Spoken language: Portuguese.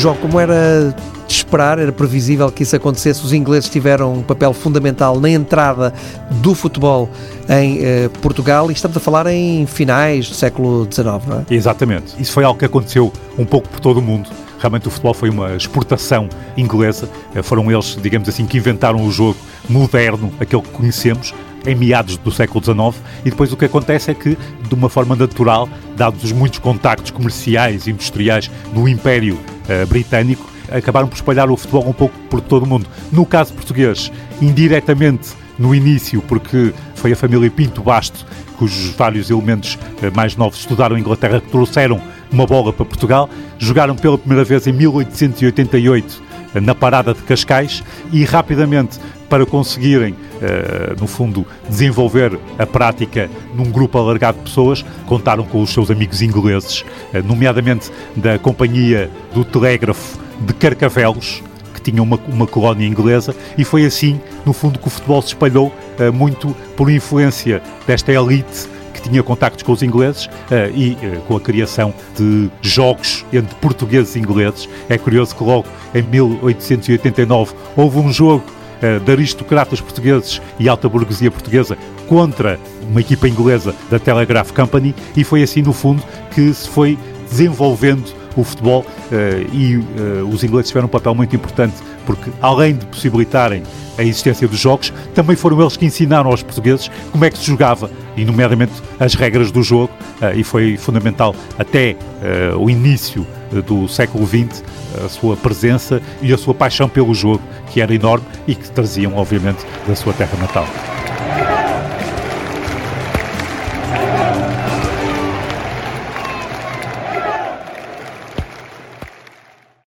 João, como era de esperar, era previsível que isso acontecesse. Os ingleses tiveram um papel fundamental na entrada do futebol em eh, Portugal e estamos a falar em finais do século XIX, não é? Exatamente. Isso foi algo que aconteceu um pouco por todo o mundo. Realmente o futebol foi uma exportação inglesa. Eh, foram eles, digamos assim, que inventaram o jogo moderno, aquele que conhecemos, em meados do século XIX, e depois o que acontece é que, de uma forma natural, dados os muitos contactos comerciais e industriais no Império uh, Britânico, acabaram por espalhar o futebol um pouco por todo o mundo. No caso português, indiretamente no início, porque foi a família Pinto Basto, cujos vários elementos uh, mais novos estudaram em Inglaterra, que trouxeram uma bola para Portugal, jogaram pela primeira vez em 1888 uh, na parada de Cascais e rapidamente para conseguirem, uh, no fundo, desenvolver a prática num grupo alargado de pessoas, contaram com os seus amigos ingleses, uh, nomeadamente da Companhia do Telégrafo de Carcavelos, que tinha uma, uma colónia inglesa, e foi assim, no fundo, que o futebol se espalhou uh, muito por influência desta elite que tinha contactos com os ingleses uh, e uh, com a criação de jogos entre portugueses e ingleses. É curioso que logo em 1889 houve um jogo uh, de aristocratas portugueses e alta burguesia portuguesa contra uma equipa inglesa da Telegraph Company e foi assim, no fundo, que se foi desenvolvendo o futebol e os ingleses tiveram um papel muito importante porque, além de possibilitarem a existência dos jogos, também foram eles que ensinaram aos portugueses como é que se jogava, e nomeadamente as regras do jogo, eh, e foi fundamental até eh, o início eh, do século XX a sua presença e a sua paixão pelo jogo, que era enorme e que traziam, obviamente, da sua terra natal.